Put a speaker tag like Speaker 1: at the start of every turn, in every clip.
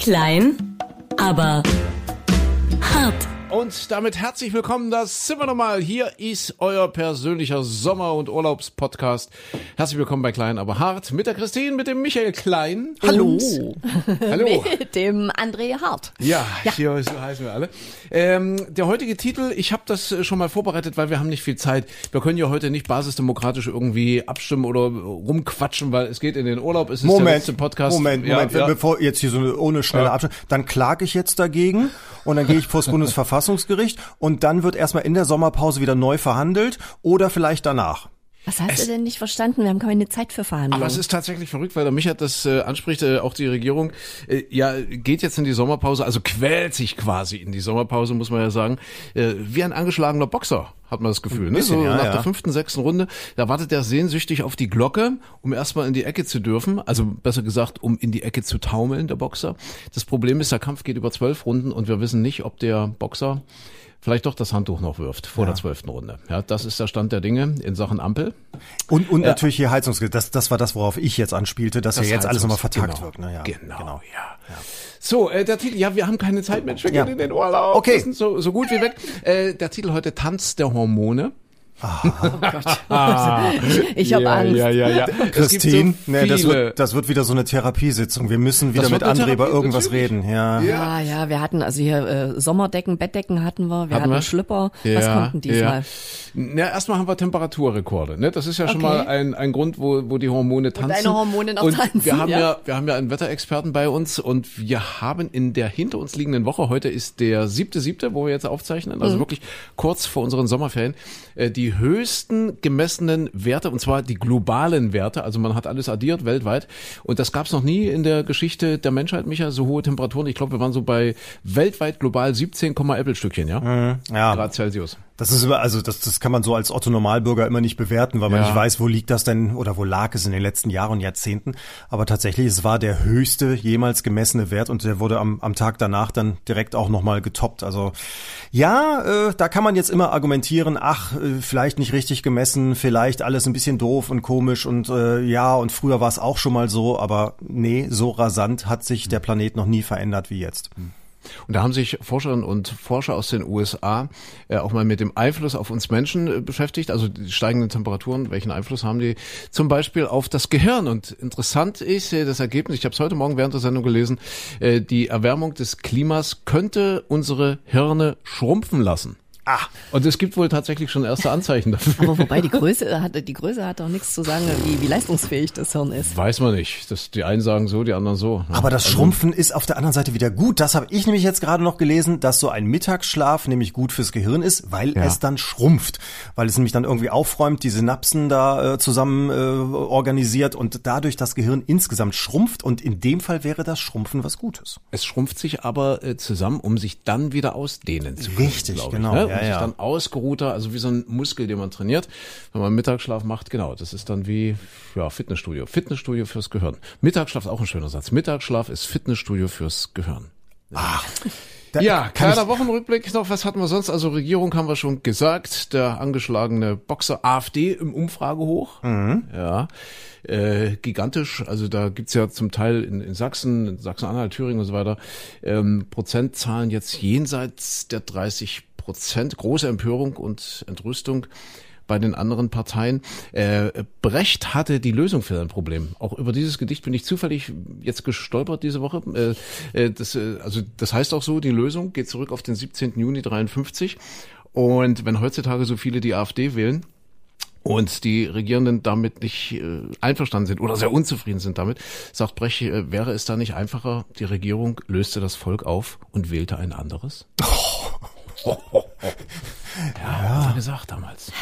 Speaker 1: Klein, aber hart.
Speaker 2: Und damit herzlich willkommen, das sind wir nochmal. Hier ist euer persönlicher Sommer- und Urlaubspodcast. Herzlich willkommen bei Klein, aber hart mit der Christine, mit dem Michael Klein.
Speaker 3: Hallo.
Speaker 2: Hallo.
Speaker 3: Mit dem André Hart.
Speaker 2: Ja, hier so heißen wir alle. Ähm, der heutige Titel, ich habe das schon mal vorbereitet, weil wir haben nicht viel Zeit. Wir können ja heute nicht basisdemokratisch irgendwie abstimmen oder rumquatschen, weil es geht in den Urlaub. Es ist der
Speaker 4: Moment,
Speaker 2: letzte Podcast.
Speaker 4: Moment,
Speaker 2: Ja,
Speaker 4: Moment,
Speaker 2: ja.
Speaker 4: bevor jetzt hier so eine ohne schnelle
Speaker 2: Ja.
Speaker 4: Abstimmung, dann klage ich jetzt dagegen und dann gehe ich vor das Bundesverfassungsgericht und dann wird erstmal in der Sommerpause wieder neu verhandelt oder vielleicht danach.
Speaker 3: Was hast du denn nicht verstanden? Wir haben keine Zeit für Verhandlungen.
Speaker 2: Aber es ist tatsächlich verrückt, weil der Micha das äh, anspricht, äh, auch die Regierung, äh, ja, geht jetzt in die Sommerpause, also quält sich quasi in die Sommerpause, muss man ja sagen, äh, wie ein angeschlagener Boxer, hat man das Gefühl. Ne?
Speaker 4: bisschen,
Speaker 2: So
Speaker 4: ja,
Speaker 2: nach
Speaker 4: ja.
Speaker 2: der fünften, sechsten Runde, da wartet er sehnsüchtig auf die Glocke, um erstmal in die Ecke zu dürfen, also besser gesagt, um in die Ecke zu taumeln, der Boxer. Das Problem ist, der Kampf geht über zwölf Runden und wir wissen nicht, ob der Boxer vielleicht doch das Handtuch noch wirft vor der zwölften Runde. Ja, das ist der Stand der Dinge in Sachen Ampel.
Speaker 4: Und, und natürlich hier Heizungsgerät, das, das war das, worauf ich jetzt anspielte, dass
Speaker 2: Das
Speaker 4: ja jetzt alles nochmal vertagt
Speaker 2: genau,
Speaker 4: wird. Naja,
Speaker 2: Genau, ja. So, äh, der Titel, ja, wir haben keine Zeit, Mensch, wir
Speaker 4: Ja.
Speaker 2: gehen in den Urlaub.
Speaker 4: Okay.
Speaker 2: So, so gut wie weg. Äh, der Titel heute Tanz der Hormone.
Speaker 3: Ich habe
Speaker 2: ja,
Speaker 3: Angst.
Speaker 2: Ja, ja, ja.
Speaker 4: Christine,
Speaker 2: so
Speaker 4: nee, das wird, das wird wieder so eine Therapiesitzung. Wir müssen wieder mit André über irgendwas
Speaker 2: natürlich.
Speaker 4: reden. Ja.
Speaker 3: Ja, ja, wir hatten also hier äh, Sommerdecken, Bettdecken hatten wir, wir
Speaker 2: Hatten
Speaker 3: hatten
Speaker 2: wir?
Speaker 3: Schlüpper. Was
Speaker 2: Ja,
Speaker 3: kommt denn diesmal?
Speaker 2: Ja. Na, erstmal haben wir Temperaturrekorde. Ne? Das ist ja schon
Speaker 3: Okay.
Speaker 2: mal ein, ein Grund, wo, wo die Hormone tanzen.
Speaker 3: deine Hormone noch
Speaker 2: und
Speaker 3: tanzen,
Speaker 2: Wir haben ja.
Speaker 3: ja.
Speaker 2: wir haben ja einen Wetterexperten bei uns und wir haben in der hinter uns liegenden Woche, heute ist der siebte, siebte, wo wir jetzt aufzeichnen, also wirklich kurz vor unseren Sommerferien, äh, die höchsten gemessenen Werte, und zwar die globalen Werte, also man hat alles addiert weltweit. Und das gab es noch nie in der Geschichte der Menschheit, Micha, so hohe Temperaturen. Ich glaube, wir waren so bei weltweit global 17, Äppelstückchen, ja?
Speaker 4: Ja.
Speaker 2: Grad Celsius.
Speaker 4: Das ist immer, also das, das kann man so als Otto Normalbürger immer nicht bewerten, weil man
Speaker 2: Ja.
Speaker 4: nicht weiß, wo liegt das denn oder wo lag es in den letzten Jahren und Jahrzehnten. Aber tatsächlich, es war der höchste jemals gemessene Wert und der wurde am, am Tag danach dann direkt auch nochmal getoppt. Also ja, äh, da kann man jetzt immer argumentieren, ach, äh, vielleicht nicht richtig gemessen, vielleicht alles ein bisschen doof und komisch und äh, ja, und früher war es auch schon mal so, aber nee, so rasant hat sich der Planet noch nie verändert wie jetzt.
Speaker 2: Und da haben sich Forscherinnen und Forscher aus den USA äh, auch mal mit dem Einfluss auf uns Menschen äh, beschäftigt, also die steigenden Temperaturen, welchen Einfluss haben die zum Beispiel auf das Gehirn? Und interessant ist äh, das Ergebnis, ich habe es heute Morgen während der Sendung gelesen, äh, die Erwärmung des Klimas könnte unsere Hirne schrumpfen lassen.
Speaker 4: Ah,
Speaker 2: Und es gibt wohl tatsächlich schon erste Anzeichen dafür.
Speaker 3: Aber wobei die Größe hat, die Größe hat doch nichts zu sagen, wie, wie leistungsfähig das Hirn ist.
Speaker 2: Weiß man nicht. Das, die einen sagen so, die anderen so. Ja.
Speaker 4: Aber das
Speaker 2: Also-
Speaker 4: Schrumpfen ist auf der anderen Seite wieder gut. Das habe ich nämlich jetzt gerade noch gelesen, dass so ein Mittagsschlaf nämlich gut fürs Gehirn ist, weil
Speaker 2: Ja.
Speaker 4: es dann schrumpft. Weil es nämlich dann irgendwie aufräumt, die Synapsen da äh, zusammen äh, organisiert und dadurch das Gehirn insgesamt schrumpft. Und in dem Fall wäre das Schrumpfen was Gutes.
Speaker 2: Es schrumpft sich aber äh, zusammen, um sich dann wieder ausdehnen zu können.
Speaker 4: Richtig, genau,
Speaker 2: Ne?
Speaker 4: ja,
Speaker 2: sich
Speaker 4: ja.
Speaker 2: dann ausgeruhter, also wie so ein Muskel, den man trainiert. Wenn man Mittagsschlaf macht, genau, das ist dann wie ja, Fitnessstudio. Fitnessstudio fürs Gehirn. Mittagsschlaf ist auch ein schöner Satz. Mittagsschlaf ist Fitnessstudio fürs Gehirn.
Speaker 4: Da
Speaker 2: Ja, kleiner Wochenrückblick noch. Was hatten wir sonst? Also Regierung haben wir schon gesagt. Der angeschlagene Boxer AfD im Umfrage hoch.
Speaker 4: Mhm.
Speaker 2: Ja, äh, gigantisch. Also da gibt's ja zum Teil in, in Sachsen, in Sachsen-Anhalt, Thüringen und so weiter, ähm, Prozentzahlen jetzt jenseits der 30 Prozent. Große Empörung und Entrüstung bei den anderen Parteien. Äh, Brecht hatte die Lösung für ein Problem. Auch über dieses Gedicht bin ich zufällig jetzt gestolpert diese Woche. Äh, äh, das, äh, also das heißt auch so, die Lösung geht zurück auf den 17. Juni 53. Und wenn heutzutage so viele die AfD wählen, und die Regierenden damit nicht äh, einverstanden sind oder sehr unzufrieden sind damit, sagt Brecht, wäre es da nicht einfacher, die Regierung löste das Volk auf und wählte ein anderes? Ja, hat er gesagt damals.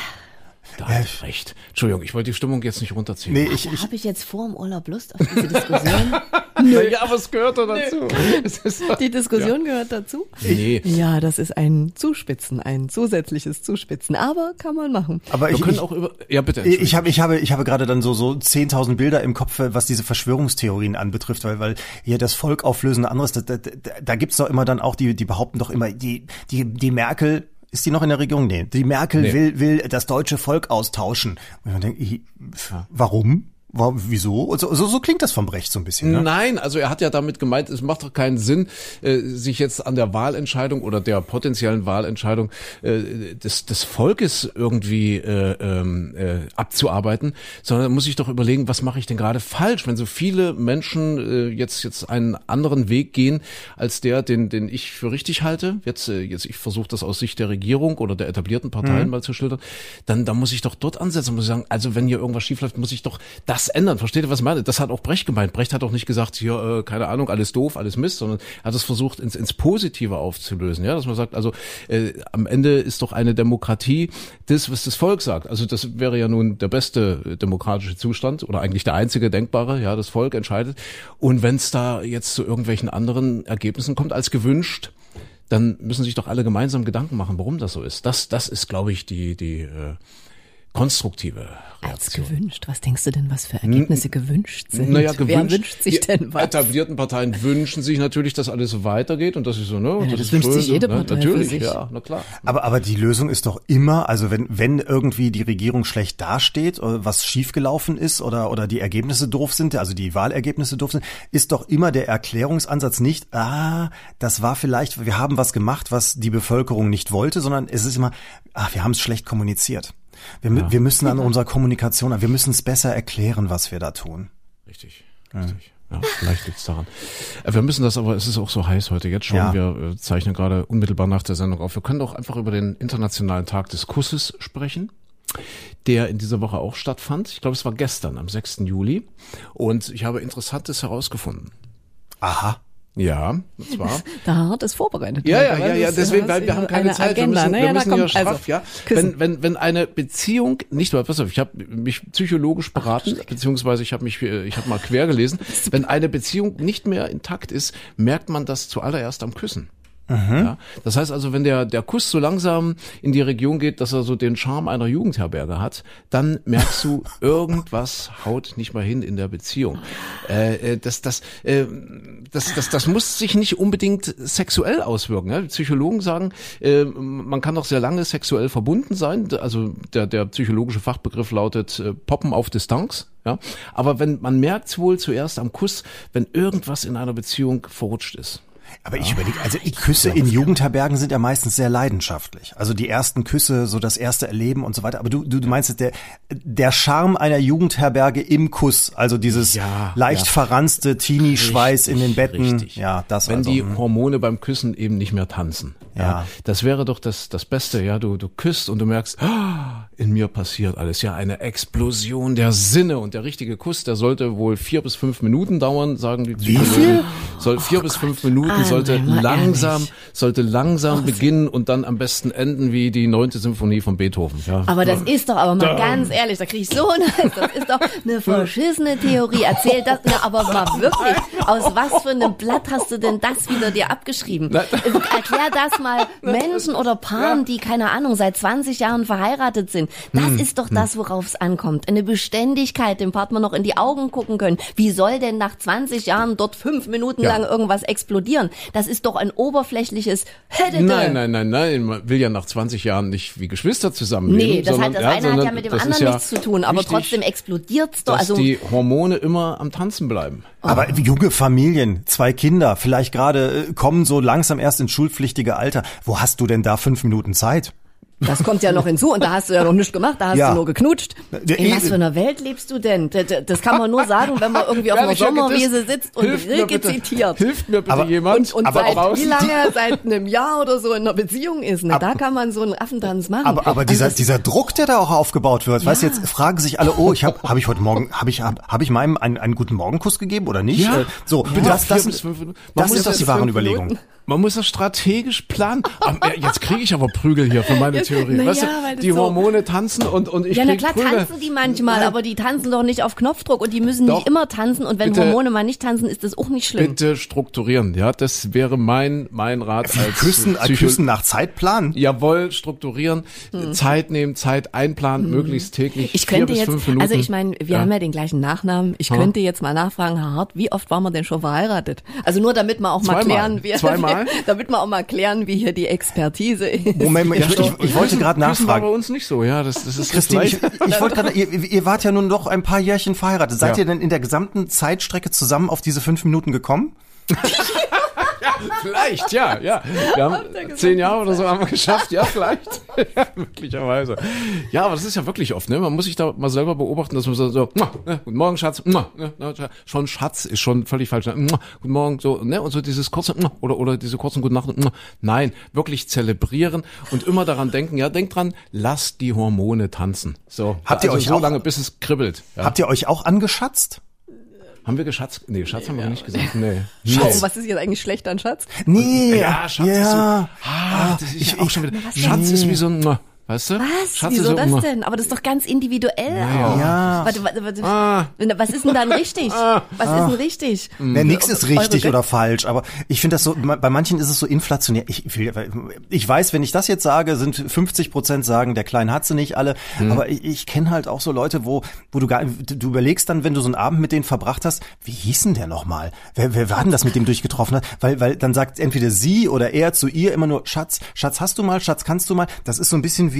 Speaker 2: Da hat er recht. Entschuldigung, ich wollte die Stimmung jetzt nicht runterziehen.
Speaker 4: Nee, ich, ich,
Speaker 3: Habe ich jetzt vor dem Urlaub Lust auf diese Diskussion?
Speaker 2: Ja, aber es gehört doch dazu.
Speaker 3: Die Diskussion gehört dazu?
Speaker 2: nee,
Speaker 3: Ja, das ist ein Zuspitzen, ein zusätzliches Zuspitzen, aber kann man machen.
Speaker 4: aber
Speaker 2: wir
Speaker 4: ich,
Speaker 2: können
Speaker 4: ich,
Speaker 2: auch über, ja bitte.
Speaker 4: Ich habe, ich habe, ich habe gerade dann so so 10.000 Bilder im Kopf, was diese Verschwörungstheorien anbetrifft, weil weil hier das Volk auflösen und anderes, da, da, da, gibt's doch immer dann auch die, die behaupten doch immer, die die die Merkel ist die noch in der Regierung? Nee, die Merkel
Speaker 2: Nee.
Speaker 4: will will das deutsche Volk austauschen. Und man denkt, ich, warum? War, wieso? So, so, so klingt das vom Brecht so ein bisschen. Ne?
Speaker 2: Nein, also er hat ja damit gemeint, es macht doch keinen Sinn, äh, sich jetzt an der Wahlentscheidung oder der potenziellen Wahlentscheidung äh, des, des Volkes irgendwie äh, ähm, äh, abzuarbeiten, sondern muss ich doch überlegen, was mache ich denn gerade falsch, wenn so viele Menschen äh, jetzt jetzt einen anderen Weg gehen als der, den den ich für richtig halte. Jetzt äh, jetzt ich versuche das aus Sicht der Regierung oder der etablierten Parteien
Speaker 4: Mhm.
Speaker 2: mal zu schildern. Dann dann muss ich doch dort ansetzen, muss ich sagen, also wenn hier irgendwas schiefläuft, muss ich doch das ändern. Versteht ihr, was ich meine? Das hat auch Brecht gemeint. Brecht hat auch nicht gesagt, hier, äh, keine Ahnung, alles doof, alles Mist, sondern hat es versucht, ins, ins Positive aufzulösen. Ja, dass man sagt, also äh, am Ende ist doch eine Demokratie das, was das Volk sagt. Also das wäre ja nun der beste demokratische Zustand oder eigentlich der einzige denkbare. Ja, das Volk entscheidet. Und wenn es da jetzt zu irgendwelchen anderen Ergebnissen kommt als gewünscht, dann müssen sich doch alle gemeinsam Gedanken machen, warum das so ist. Das, das ist, glaube ich, die, die äh, konstruktive
Speaker 3: Als
Speaker 2: Reaktion.
Speaker 3: gewünscht. Was denkst du denn, was für Ergebnisse gewünscht sind?
Speaker 2: Naja, gewünscht.
Speaker 3: Wer wünscht sich
Speaker 2: die
Speaker 3: denn was?
Speaker 2: etablierten Parteien wünschen sich natürlich, dass alles so weitergeht und das ist so, ne?
Speaker 3: Ja, das
Speaker 2: ist
Speaker 3: wünscht
Speaker 2: schön,
Speaker 3: sich jede
Speaker 2: ne?
Speaker 3: Partei für
Speaker 2: Natürlich,
Speaker 3: sich.
Speaker 2: ja, na klar.
Speaker 4: Aber, aber die Lösung ist doch immer, also wenn, wenn irgendwie die Regierung schlecht dasteht, oder was schiefgelaufen ist oder, oder die Ergebnisse doof sind, also die Wahlergebnisse doof sind, ist doch immer der Erklärungsansatz nicht, ah, das war vielleicht, wir haben was gemacht, was die Bevölkerung nicht wollte, sondern es ist immer, ah, wir haben es schlecht kommuniziert. Wir, mü- wir müssen an unserer Kommunikation, wir müssen es besser erklären, was wir da tun.
Speaker 2: Richtig, richtig. Ja, vielleicht liegt's daran. Äh, Wir müssen das aber, es ist auch so heiß heute jetzt schon.
Speaker 4: Ja.
Speaker 2: Wir äh, zeichnen gerade unmittelbar nach der Sendung auf. Wir können doch einfach über den Internationalen Tag des Kusses sprechen, der in dieser Woche auch stattfand. Ich glaube, es war gestern, am 6. Juli. Und ich habe Interessantes herausgefunden.
Speaker 4: Aha.
Speaker 2: Ja, und zwar.
Speaker 3: Da hart ist vorbereitet.
Speaker 2: Ja, ja, ja, ja, deswegen, weil wir haben keine
Speaker 3: eine
Speaker 2: Zeit.
Speaker 3: Agenda.
Speaker 2: wir müssen,
Speaker 3: naja,
Speaker 2: wir müssen ja
Speaker 3: kommt,
Speaker 2: straff,
Speaker 3: also,
Speaker 2: ja. Wenn, wenn, wenn eine Beziehung nicht, pass auf, ich habe mich psychologisch beraten, beziehungsweise ich habe mich, äh, ich habe mal quer gelesen. Wenn eine Beziehung nicht mehr intakt ist, merkt man das zuallererst am Küssen. Ja, das heißt also, wenn der, der Kuss so langsam in die Region geht, dass er so den Charme einer Jugendherberge hat, dann merkst du, irgendwas haut nicht mal hin in der Beziehung. Äh, äh, das, das, äh, das, das, das muss sich nicht unbedingt sexuell auswirken. Ja? Psychologen sagen, äh, man kann doch sehr lange sexuell verbunden sein. Also der, der psychologische Fachbegriff lautet äh, Poppen auf Distanz. Ja? Aber wenn man merkt wohl zuerst am Kuss, wenn irgendwas in einer Beziehung verrutscht ist.
Speaker 4: Aber ich überlege, also die Küsse in Jugendherbergen sind ja meistens sehr leidenschaftlich. Also die ersten Küsse, so das erste Erleben und so weiter. Aber du, du, du meinst, der, der Charme einer Jugendherberge im Kuss, also dieses
Speaker 2: Ja,
Speaker 4: leicht
Speaker 2: ja.
Speaker 4: verranste Teenie-Schweiß in den Betten.
Speaker 2: Richtig.
Speaker 4: Ja, das
Speaker 2: Wenn
Speaker 4: also.
Speaker 2: die
Speaker 4: hm.
Speaker 2: Hormone beim Küssen eben nicht mehr tanzen. Ja.
Speaker 4: Ja.
Speaker 2: Das wäre doch das, das Beste. Ja, du, du küsst und du merkst, ah, in mir passiert alles. Ja, eine Explosion der Sinne. Und der richtige Kuss, der sollte wohl vier bis fünf Minuten dauern, sagen die Psychologen.
Speaker 4: viel?
Speaker 2: Soll vier bis fünf Minuten,
Speaker 3: Ah,
Speaker 2: sollte langsam,
Speaker 3: ehrlich.
Speaker 2: sollte langsam beginnen und dann am besten enden wie die neunte Symphonie von Beethoven. Ja.
Speaker 3: Aber das ist doch, aber mal ganz ehrlich, da krieg ich so ein Hals. Das ist doch eine verschissene Theorie. Erzähl das, na, aber mal wirklich, aus was für einem Blatt hast du denn das wieder dir abgeschrieben?
Speaker 2: Na-
Speaker 3: Erklär das mal Menschen oder Paaren, die, keine Ahnung, seit 20 Jahren verheiratet sind. Das
Speaker 2: Hm,
Speaker 3: ist doch das, worauf es ankommt. Eine Beständigkeit, dem Partner noch in die Augen gucken können. Wie soll denn nach 20 Jahren dort fünf Minuten
Speaker 2: Ja.
Speaker 3: lang irgendwas explodieren? Das ist doch ein oberflächliches
Speaker 2: Nein, nein, nein, nein. Man will ja nach 20 Jahren nicht wie Geschwister zusammenleben.
Speaker 3: Nee, das,
Speaker 2: sondern,
Speaker 3: hat, das eine hat
Speaker 2: sondern
Speaker 3: ja mit dem anderen
Speaker 2: ja
Speaker 3: nichts zu tun, aber
Speaker 2: wichtig,
Speaker 3: trotzdem explodiert's doch.
Speaker 2: Dass
Speaker 3: Also
Speaker 2: die Hormone immer am Tanzen bleiben.
Speaker 4: Aber junge Familien, zwei Kinder, vielleicht gerade äh, kommen so langsam erst ins schulpflichtige Alter. Wo hast du denn da fünf Minuten Zeit?
Speaker 3: Das kommt ja noch hinzu und da hast du ja noch nichts gemacht, da hast
Speaker 4: Ja.
Speaker 3: du nur geknutscht.
Speaker 4: Ja,
Speaker 3: In was
Speaker 4: eben.
Speaker 3: für einer Welt lebst du denn? Das, das kann man nur sagen, wenn man irgendwie auf einer Sommerwiese sitzt und Rilke zitiert.
Speaker 2: Hilft mir bitte
Speaker 4: Aber-
Speaker 2: jemand.
Speaker 3: Und, und
Speaker 4: Aber
Speaker 3: seit
Speaker 2: draußen-
Speaker 3: wie lange? Seit einem Jahr oder so in einer Beziehung ist. Ne? Da kann man so einen Affentanz machen.
Speaker 4: Aber, aber dieser,
Speaker 3: das-
Speaker 4: dieser Druck, der da auch aufgebaut wird, weißt du, jetzt fragen sich alle, oh, ich habe hab ich heute Morgen, habe ich, hab, hab ich meinem einen, einen guten Morgenkuss gegeben oder nicht?
Speaker 2: Ja.
Speaker 4: Äh, so,
Speaker 2: Bitte
Speaker 4: das, das, das
Speaker 2: muss
Speaker 4: ist doch
Speaker 2: das
Speaker 4: die wahren
Speaker 3: fünf
Speaker 4: Überlegungen.
Speaker 3: Minuten.
Speaker 2: Man muss das strategisch planen. Äh, Jetzt kriege ich aber Prügel hier für meine Theorie.
Speaker 3: na
Speaker 2: weißt
Speaker 3: ja,
Speaker 2: du, die
Speaker 3: so-
Speaker 2: Hormone tanzen und, und ich
Speaker 3: ja, na klar
Speaker 2: Prügel.
Speaker 3: tanzen die manchmal, aber die tanzen doch nicht auf Knopfdruck und die müssen
Speaker 2: Doch.
Speaker 3: nicht immer tanzen und wenn
Speaker 2: Bitte.
Speaker 3: Hormone mal nicht tanzen, ist das auch nicht schlimm.
Speaker 2: Bitte strukturieren. Ja, das wäre mein, mein Rat als
Speaker 4: Küssen,
Speaker 2: Psycho-
Speaker 4: Küssen nach Zeitplan?
Speaker 2: Jawohl, strukturieren, Zeit nehmen, Zeit einplanen, möglichst täglich
Speaker 3: Hm. Ich
Speaker 2: vier
Speaker 3: könnte
Speaker 2: bis
Speaker 3: jetzt,
Speaker 2: fünf Minuten.
Speaker 3: also ich meine, wir
Speaker 2: Ja.
Speaker 3: haben ja den gleichen Nachnamen. Ich könnte jetzt mal nachfragen, Herr Hart, wie oft waren wir denn schon verheiratet? Also nur damit wir auch mal
Speaker 2: Zweimal.
Speaker 3: klären, wie,
Speaker 2: Zweimal?
Speaker 3: damit wir auch mal klären, wie hier die Expertise ist.
Speaker 4: Moment, ich, ich, ich, ich wollte gerade
Speaker 2: Küssen war bei
Speaker 4: nachfragen.
Speaker 2: uns nicht so, ja, das, das ist
Speaker 4: Christine, ich, ich wollte gerade, ihr, ihr wart ja nun doch ein paar Jährchen verheiratet. Seid
Speaker 2: Ja.
Speaker 4: ihr denn in der gesamten Zeitstrecke zusammen auf diese fünf Minuten gekommen?
Speaker 2: Vielleicht, ja, ja. Wir haben zehn Jahre oder so haben wir geschafft, ja, vielleicht. ja, möglicherweise. Ja, aber das ist ja wirklich oft, ne? Man muss sich da mal selber beobachten, dass man so, so "Mua, ne, guten Morgen, Schatz, ne, schon Schatz ist schon völlig falsch. Ne? Guten Morgen, so, ne? Und so dieses kurze oder oder diese kurzen Guten Nacht. Nein, wirklich zelebrieren und immer daran denken, ja, denk dran, lass die Hormone tanzen. So.
Speaker 4: Habt ihr
Speaker 2: also
Speaker 4: euch
Speaker 2: so
Speaker 4: auch-
Speaker 2: lange, bis es kribbelt. Ja.
Speaker 4: Habt ihr euch auch angeschatzt?
Speaker 2: Haben wir geschatzt? Nee, Schatz haben wir nicht gesagt. Nee.
Speaker 3: Oh,
Speaker 2: nee.
Speaker 3: was ist jetzt eigentlich schlecht an Schatz?
Speaker 4: Nee.
Speaker 2: Ja, Schatz ist so. Ah, das ist ja auch schon wieder. Schatz ist wie so ein, weißt du?
Speaker 3: Was?
Speaker 2: Schatz
Speaker 3: Wieso
Speaker 2: ist so,
Speaker 3: das
Speaker 2: Mua.
Speaker 3: denn? Aber das ist doch ganz individuell
Speaker 2: Ja.
Speaker 3: auch.
Speaker 4: Ja.
Speaker 3: Warte, warte, warte.
Speaker 2: Ah.
Speaker 3: Was ist denn dann richtig? Was ist denn richtig?
Speaker 4: Ja, nix ist
Speaker 3: Eure
Speaker 4: richtig oder falsch, aber ich finde das so, bei manchen ist es so inflationär. Ich, ich weiß, wenn ich das jetzt sage, sind 50 Prozent sagen, der Klein hat sie nicht alle, aber ich, ich kenne halt auch so Leute, wo, wo du gar, du überlegst dann, wenn du so einen Abend mit denen verbracht hast, wie hieß denn der nochmal? Wer, wer war denn das mit dem durchgetroffen hat? Weil, weil dann sagt entweder sie oder er zu ihr immer nur, Schatz, Schatz hast du mal, Schatz kannst du mal. Das ist so ein bisschen wie,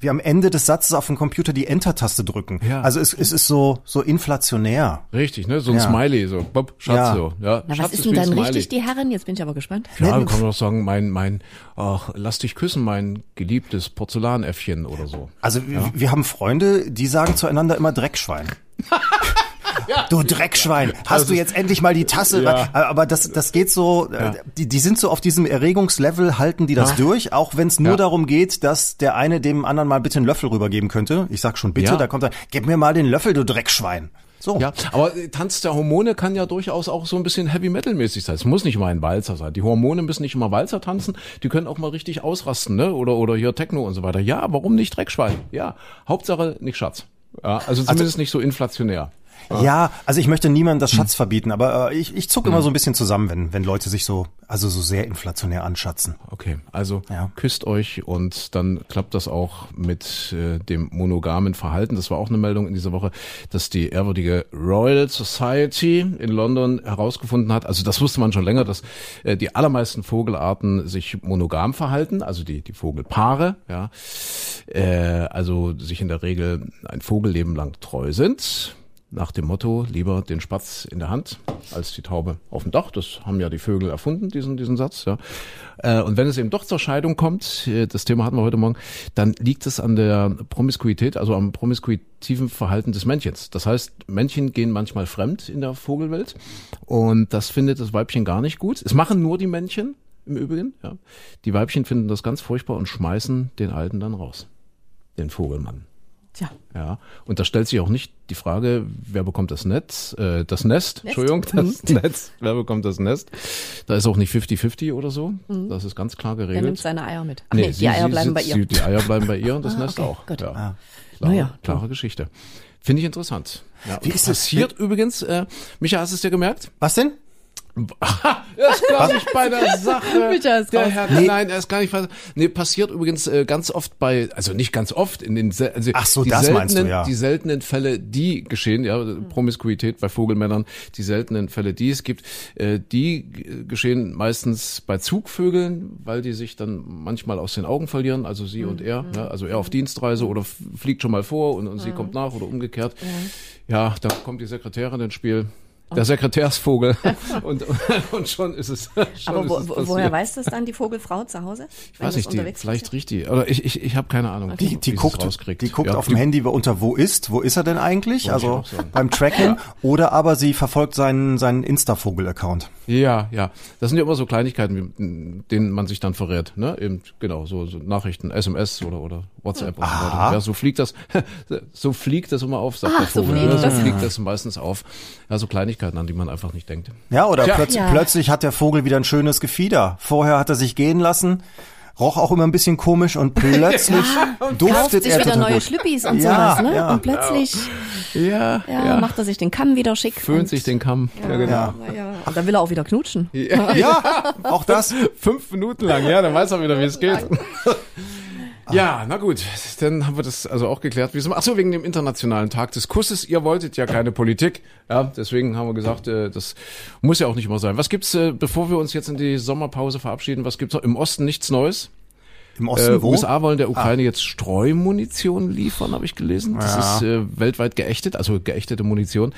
Speaker 4: wie am Ende des Satzes auf dem Computer die Enter-Taste drücken.
Speaker 2: Ja.
Speaker 4: Also es, es ist so, so inflationär.
Speaker 2: Richtig, ne? So ein
Speaker 4: Ja.
Speaker 2: Smiley, so, Bob, Schatz,
Speaker 4: Ja.
Speaker 2: so. Ja,
Speaker 3: Na,
Speaker 2: Schatz
Speaker 3: was ist denn dann
Speaker 2: Smiley.
Speaker 3: richtig, die Herren? Jetzt bin ich aber gespannt.
Speaker 2: Ja, dann kann man doch sagen, mein, mein, ach, lass dich küssen, mein geliebtes Porzellanäffchen oder so.
Speaker 4: Also wir- wir haben Freunde, die sagen zueinander immer Dreckschwein. Du Dreckschwein, hast du jetzt endlich mal die Tasse?
Speaker 2: Ja.
Speaker 4: Aber das, das geht so, äh, die, die sind so auf diesem Erregungslevel, halten die das durch, auch wenn es nur
Speaker 2: Ja.
Speaker 4: darum geht, dass der eine dem anderen mal bitte einen Löffel rübergeben könnte. Ich sag schon bitte,
Speaker 2: Ja.
Speaker 4: da kommt er, gib mir mal den Löffel, du Dreckschwein. So.
Speaker 2: Ja, aber äh, Tanz der Hormone kann ja durchaus auch so ein bisschen Heavy Metal mäßig sein. Es muss nicht mal ein Walzer sein. Die Hormone müssen nicht immer Walzer tanzen. Die können auch mal richtig ausrasten, ne? Oder oder hier Techno und so weiter. Ja, warum nicht Dreckschwein? Ja, Hauptsache nicht Schatz. Ja, also zumindest nicht so inflationär.
Speaker 4: Ja, also ich möchte niemandem das Schatz verbieten, aber äh, ich, ich zucke
Speaker 2: Hm.
Speaker 4: immer so ein bisschen zusammen, wenn, wenn Leute sich so, also so sehr inflationär anschatzen.
Speaker 2: Okay, also
Speaker 4: Ja.
Speaker 2: küsst euch und dann klappt das auch mit äh, dem monogamen Verhalten. Das war auch eine Meldung in dieser Woche, dass die ehrwürdige Royal Society in London herausgefunden hat. Also das wusste man schon länger, dass äh, die allermeisten Vogelarten sich monogam verhalten, also die die Vogelpaare, ja, äh, also sich in der Regel ein Vogelleben lang treu sind. Nach dem Motto, lieber den Spatz in der Hand als die Taube auf dem Dach. Das haben ja die Vögel erfunden, diesen, diesen Satz. Ja. Äh, Und wenn es eben doch zur Scheidung kommt, äh, das Thema hatten wir heute Morgen, dann liegt es an der Promiskuität, also am promiskuitiven Verhalten des Männchens. Das heißt, Männchen gehen manchmal fremd in der Vogelwelt und das findet das Weibchen gar nicht gut. Es machen nur die Männchen im Übrigen. Ja. Die Weibchen finden das ganz furchtbar und schmeißen den Alten dann raus. Den Vogelmann.
Speaker 3: Tja.
Speaker 2: Ja, und da stellt sich auch nicht die Frage, wer bekommt das Netz, äh, das Nest, Entschuldigung, das Netz, wer bekommt das Nest. Da ist auch nicht 50-50 oder so, das ist ganz klar
Speaker 3: Der nimmt
Speaker 2: geregelt.
Speaker 3: seine Eier mit. Ach nee,
Speaker 2: sie-
Speaker 3: die Eier
Speaker 2: sie
Speaker 3: bleiben bei
Speaker 2: sitzt-
Speaker 3: ihr.
Speaker 2: Sie, die Eier bleiben bei ihr und das
Speaker 3: Ah,
Speaker 2: Nest
Speaker 3: okay,
Speaker 2: auch.
Speaker 3: gut.
Speaker 2: Ja.
Speaker 4: Ah.
Speaker 2: Klare,
Speaker 3: Naja,
Speaker 2: klare Geschichte. Finde ich interessant. Ja,
Speaker 4: Wie ist das?
Speaker 2: passiert übrigens, äh, Micha, hast du es dir gemerkt?
Speaker 4: Was denn?
Speaker 2: Das ist gar nicht bei der Sache.
Speaker 3: Micha
Speaker 2: der. Herr, Nein, er ist gar nicht bei, Nee, passiert übrigens äh, ganz oft bei, also nicht ganz oft, in den also
Speaker 4: Ach so,
Speaker 2: die
Speaker 4: das
Speaker 2: seltenen,
Speaker 4: meinst du, ja.
Speaker 2: Die seltenen Fälle, die geschehen, ja, Promiskuität bei Vogelmännern, die seltenen Fälle, die es gibt, äh, die geschehen meistens bei Zugvögeln, weil die sich dann manchmal aus den Augen verlieren, also sie und er, ja, also er auf Dienstreise oder fliegt schon mal vor und, und sie kommt nach oder umgekehrt. Ja, da kommt die Sekretärin ins Spiel. Der Sekretärsvogel. und, und schon ist es. Schon
Speaker 3: Aber
Speaker 2: ist
Speaker 3: wo,
Speaker 2: es
Speaker 3: wo,
Speaker 2: passiert.
Speaker 3: woher weiß das dann die Vogelfrau zu Hause?
Speaker 2: Ich weiß nicht, die, vielleicht riecht die. Oder ich, ich, ich habe keine Ahnung.
Speaker 4: Die,
Speaker 2: wie
Speaker 4: die
Speaker 2: es
Speaker 4: guckt, die guckt
Speaker 2: Ja,
Speaker 4: auf dem
Speaker 2: die-
Speaker 4: Handy unter wo ist, wo ist er denn eigentlich?
Speaker 2: Wollte
Speaker 4: Also beim Tracking oder aber sie verfolgt seinen seinen Insta-Vogel-Account.
Speaker 2: Ja, ja. Das sind ja immer so Kleinigkeiten, wie- denen man sich dann verrät. Ne? Eben, genau, so, so Nachrichten, SMS oder, oder WhatsApp und so weiter. Ja, so fliegt das, so fliegt das immer auf, sagt
Speaker 3: Ah,
Speaker 2: der
Speaker 3: so
Speaker 2: Vogel.
Speaker 3: fliegt
Speaker 2: ne? so
Speaker 3: das.
Speaker 2: fliegt das meistens auf. Ja, so Kleinigkeiten, an die man einfach nicht denkt.
Speaker 4: Ja, oder plötz
Speaker 3: Ja.
Speaker 4: plötzlich hat der Vogel wieder ein schönes Gefieder. Vorher hat er sich gehen lassen, roch auch immer ein bisschen komisch und plötzlich
Speaker 3: Kauft
Speaker 4: duftet
Speaker 3: sich
Speaker 4: er
Speaker 3: wieder
Speaker 4: total
Speaker 3: neue
Speaker 4: gut.
Speaker 3: Schlüppis und
Speaker 4: Ja,
Speaker 3: sowas, ne?
Speaker 4: ja.
Speaker 3: und plötzlich
Speaker 2: Ja,
Speaker 3: ja, macht er sich den Kamm wieder schick.
Speaker 2: Föhnt sich den Kamm. Ja, genau.
Speaker 4: Ja.
Speaker 3: Ja. Und dann will er auch wieder knutschen.
Speaker 4: Ja, auch das.
Speaker 2: Fünf Minuten lang, ja, dann weiß er wieder, wie es geht. Ja, na gut, dann haben wir das also auch geklärt. Ach so, wegen dem internationalen Tag des Kusses. Ihr wolltet ja keine Politik, ja, deswegen haben wir gesagt, äh, das muss ja auch nicht immer sein. Was gibt's, äh, bevor wir uns jetzt in die Sommerpause verabschieden, was gibt's noch? Im Osten nichts Neues?
Speaker 4: Im Osten
Speaker 2: äh,
Speaker 4: wo?
Speaker 2: USA wollen der Ukraine jetzt Streumunition liefern, habe ich gelesen. Das
Speaker 4: Ja.
Speaker 2: ist äh, weltweit geächtet, also geächtete Munition.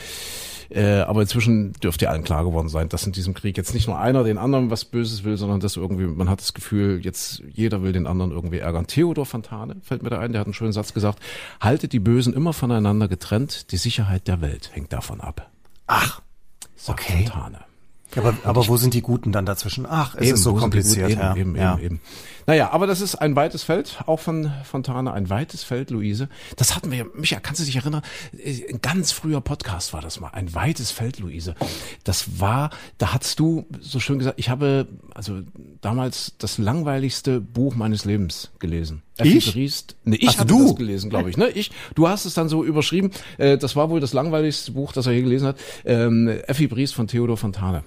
Speaker 2: Äh, aber inzwischen dürfte ja allen klar geworden sein, dass in diesem Krieg jetzt nicht nur einer den anderen was Böses will, sondern dass irgendwie, man hat das Gefühl, jetzt jeder will den anderen irgendwie ärgern. Theodor Fontane fällt mir da ein, der hat einen schönen Satz gesagt, haltet die Bösen immer voneinander getrennt, die Sicherheit der Welt hängt davon ab.
Speaker 4: Ach,
Speaker 2: Sagt
Speaker 4: Okay.
Speaker 2: Fontane.
Speaker 4: Aber, aber wo sind die Guten dann dazwischen? Ach, es ist so kompliziert.
Speaker 2: Eben,
Speaker 4: ja.
Speaker 2: eben,
Speaker 4: ja.
Speaker 2: eben, eben. Naja, aber das ist ein weites Feld, auch von Fontane, ein weites Feld, Luise. Das hatten wir, ja- Micha, kannst du dich erinnern? Ein ganz früher Podcast war das mal, ein weites Feld, Luise. Das war, da hast du so schön gesagt, ich habe also damals das langweiligste Buch meines Lebens gelesen.
Speaker 4: Ich?
Speaker 2: Briest, nee, ich
Speaker 4: du?
Speaker 2: das gelesen, glaube ich. Ne? Ich, du hast es dann so überschrieben. Äh, das war wohl das langweiligste Buch, das er je gelesen hat. Ähm, Effi Briest von Theodor Fontane.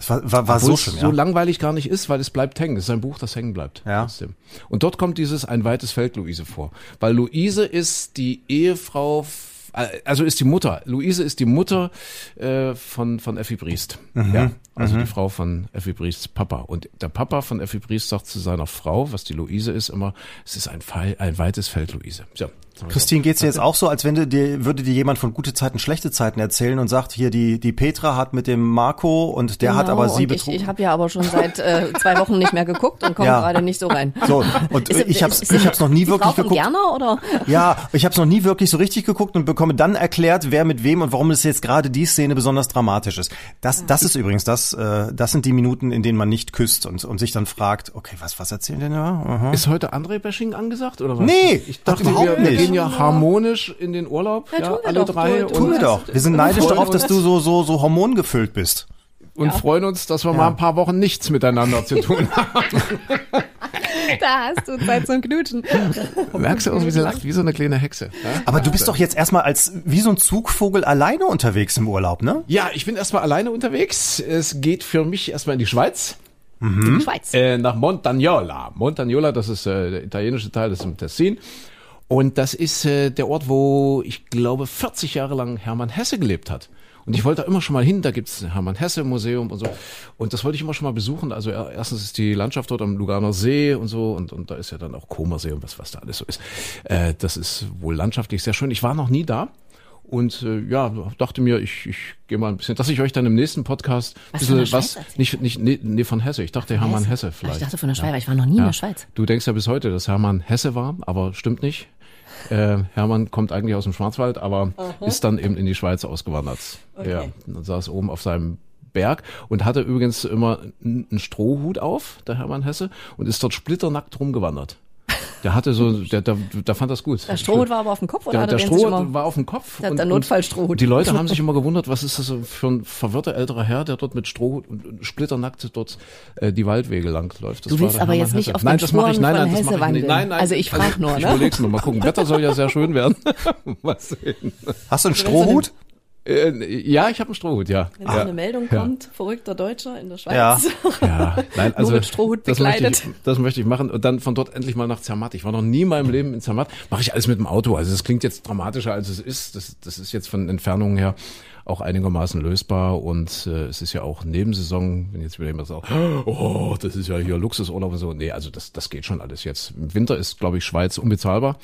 Speaker 4: Es war, war, war so schön, ja.
Speaker 2: so langweilig gar nicht ist, weil es bleibt hängen. Es ist ein Buch, das hängen bleibt.
Speaker 4: Ja.
Speaker 2: Trotzdem. Und dort kommt dieses ein weites Feld Luise vor. Weil Luise ist die Ehefrau, äh, also ist die Mutter. Luise ist die Mutter äh, von, von Effi Briest.
Speaker 4: Mhm.
Speaker 2: Ja, also die Frau von Effi Briests Papa. Und der Papa von Effi Briest sagt zu seiner Frau, was die Luise ist, immer, es ist ein, Pfeil, ein weites Feld, Luise. So,
Speaker 4: Christine, geht's dir jetzt auch so, als wenn du dir, würde dir jemand von gute Zeiten, schlechte Zeiten erzählen und sagt, hier, die, die Petra hat mit dem Marco und der hat
Speaker 3: Genau,
Speaker 4: aber sie
Speaker 3: und ich,
Speaker 4: betrogen.
Speaker 3: ich habe ja aber schon seit äh, zwei Wochen nicht mehr geguckt und komme
Speaker 4: Ja.
Speaker 3: gerade nicht so rein.
Speaker 4: So, und
Speaker 3: Ist-
Speaker 4: ich hab's,
Speaker 3: ist-
Speaker 4: ich hab's noch nie wirklich geguckt.
Speaker 3: Gerner oder?
Speaker 4: Ja, ich habe es noch nie wirklich so richtig geguckt und bekomme dann erklärt, wer mit wem und warum es jetzt gerade die Szene besonders dramatisch ist. Das, das ist übrigens das, äh, das sind die Minuten, in denen man nicht küsst und, und sich dann fragt, okay, was, was erzählen denn da? Aha.
Speaker 2: Ist heute André-Bashing angesagt oder was?
Speaker 4: Nee,
Speaker 2: ich dachte,
Speaker 4: überhaupt
Speaker 2: wir, wir
Speaker 4: nicht.
Speaker 2: Gehen ja harmonisch in den Urlaub,
Speaker 3: Ja,
Speaker 2: ja,
Speaker 3: tun wir
Speaker 2: alle
Speaker 3: doch.
Speaker 2: drei.
Speaker 3: Tu-
Speaker 2: und-
Speaker 3: tu
Speaker 4: Tu mir doch. Wir sind neidisch darauf, dass du so, so, so hormongefüllt bist.
Speaker 2: und freuen uns, dass wir mal ein paar Wochen nichts miteinander zu tun haben.
Speaker 3: Da hast du Zeit zum Knutschen.
Speaker 2: Merkst du wie sie lacht, wie so eine kleine Hexe. Ja?
Speaker 4: Aber du bist doch jetzt erstmal als, wie so ein Zugvogel alleine unterwegs im Urlaub, ne?
Speaker 2: Ja, ich bin erstmal alleine unterwegs. Es geht für mich erstmal in die Schweiz,
Speaker 3: Die Schweiz.
Speaker 2: äh, nach Montagnola. Montagnola, das ist äh, der italienische Teil, das ist im Tessin. Und das ist äh, der Ort, wo ich glaube 40 Jahre lang Hermann Hesse gelebt hat. Und ich wollte da immer schon mal hin, da gibt's ein Hermann Hesse Museum und so. Und das wollte ich immer schon mal besuchen. Also erstens ist die Landschaft dort am Luganer See und so und, und da ist ja dann auch Co-Museum, was, was da alles so ist. Äh, das ist wohl landschaftlich sehr schön. Ich war noch nie da. Und äh, ja, dachte mir, ich, ich gehe mal ein bisschen, dass ich euch dann im nächsten Podcast ein
Speaker 3: Was
Speaker 2: bisschen was,
Speaker 3: Schweiz
Speaker 2: nicht, nicht, nee, nee, von Hesse. Ich dachte Hermann Hesse vielleicht.
Speaker 3: Ich dachte von der Schweiz, aber ich war noch nie in der Schweiz.
Speaker 2: Du denkst ja bis heute, dass Hermann Hesse war, aber stimmt nicht. Äh, Hermann kommt eigentlich aus dem Schwarzwald, aber ist dann eben in die Schweiz ausgewandert. Ja, und saß oben auf seinem Berg und hatte übrigens immer einen Strohhut auf, der Hermann Hesse, und ist dort splitternackt rumgewandert. Der hatte so, der, der, der fand das gut.
Speaker 3: Der Strohhut war aber auf dem Kopf oder
Speaker 2: Der,
Speaker 3: er
Speaker 2: der
Speaker 3: den sich
Speaker 2: Stroh
Speaker 3: immer...
Speaker 2: war auf dem Kopf.
Speaker 3: Der- der Notfallstrohhut.
Speaker 2: Die Leute haben sich immer gewundert, was ist das für ein verwirrter älterer Herr, der dort mit Strohhut und splitternackt dort äh, die Waldwege lang läuft. Das
Speaker 3: Du willst aber jetzt nicht auf den
Speaker 2: nein, das mache ich,
Speaker 3: Spuren
Speaker 2: nein,
Speaker 3: von
Speaker 2: nein, das
Speaker 3: Hesse
Speaker 2: mache ich nicht.
Speaker 3: wandeln.
Speaker 2: Nein, nein.
Speaker 3: Also ich frag nur,
Speaker 2: Ich
Speaker 3: ne?
Speaker 2: überleg's nur mal gucken. Wetter soll ja sehr schön werden. mal sehen.
Speaker 4: Hast du einen Strohhut?
Speaker 2: Äh, ja, ich habe einen Strohhut, ja.
Speaker 3: Wenn so
Speaker 2: ja.
Speaker 3: eine Meldung
Speaker 2: ja.
Speaker 3: kommt, verrückter Deutscher in der Schweiz.
Speaker 4: Ja.
Speaker 2: Ja, nein, also
Speaker 3: mit Strohhut
Speaker 2: das möchte, ich,
Speaker 3: bekleidet.
Speaker 2: das möchte ich machen und dann von dort endlich mal nach Zermatt. Ich war noch nie in meinem Leben in Zermatt. Mache ich alles mit dem Auto. Also das klingt jetzt dramatischer als es ist. Das, das ist jetzt von Entfernungen her auch einigermaßen lösbar und äh, es ist ja auch Nebensaison, wenn jetzt wieder jemand sagt, oh, das ist ja hier Luxusurlaub und so. Nee, also das, das geht schon alles jetzt. Im Winter ist, glaube ich, Schweiz unbezahlbar.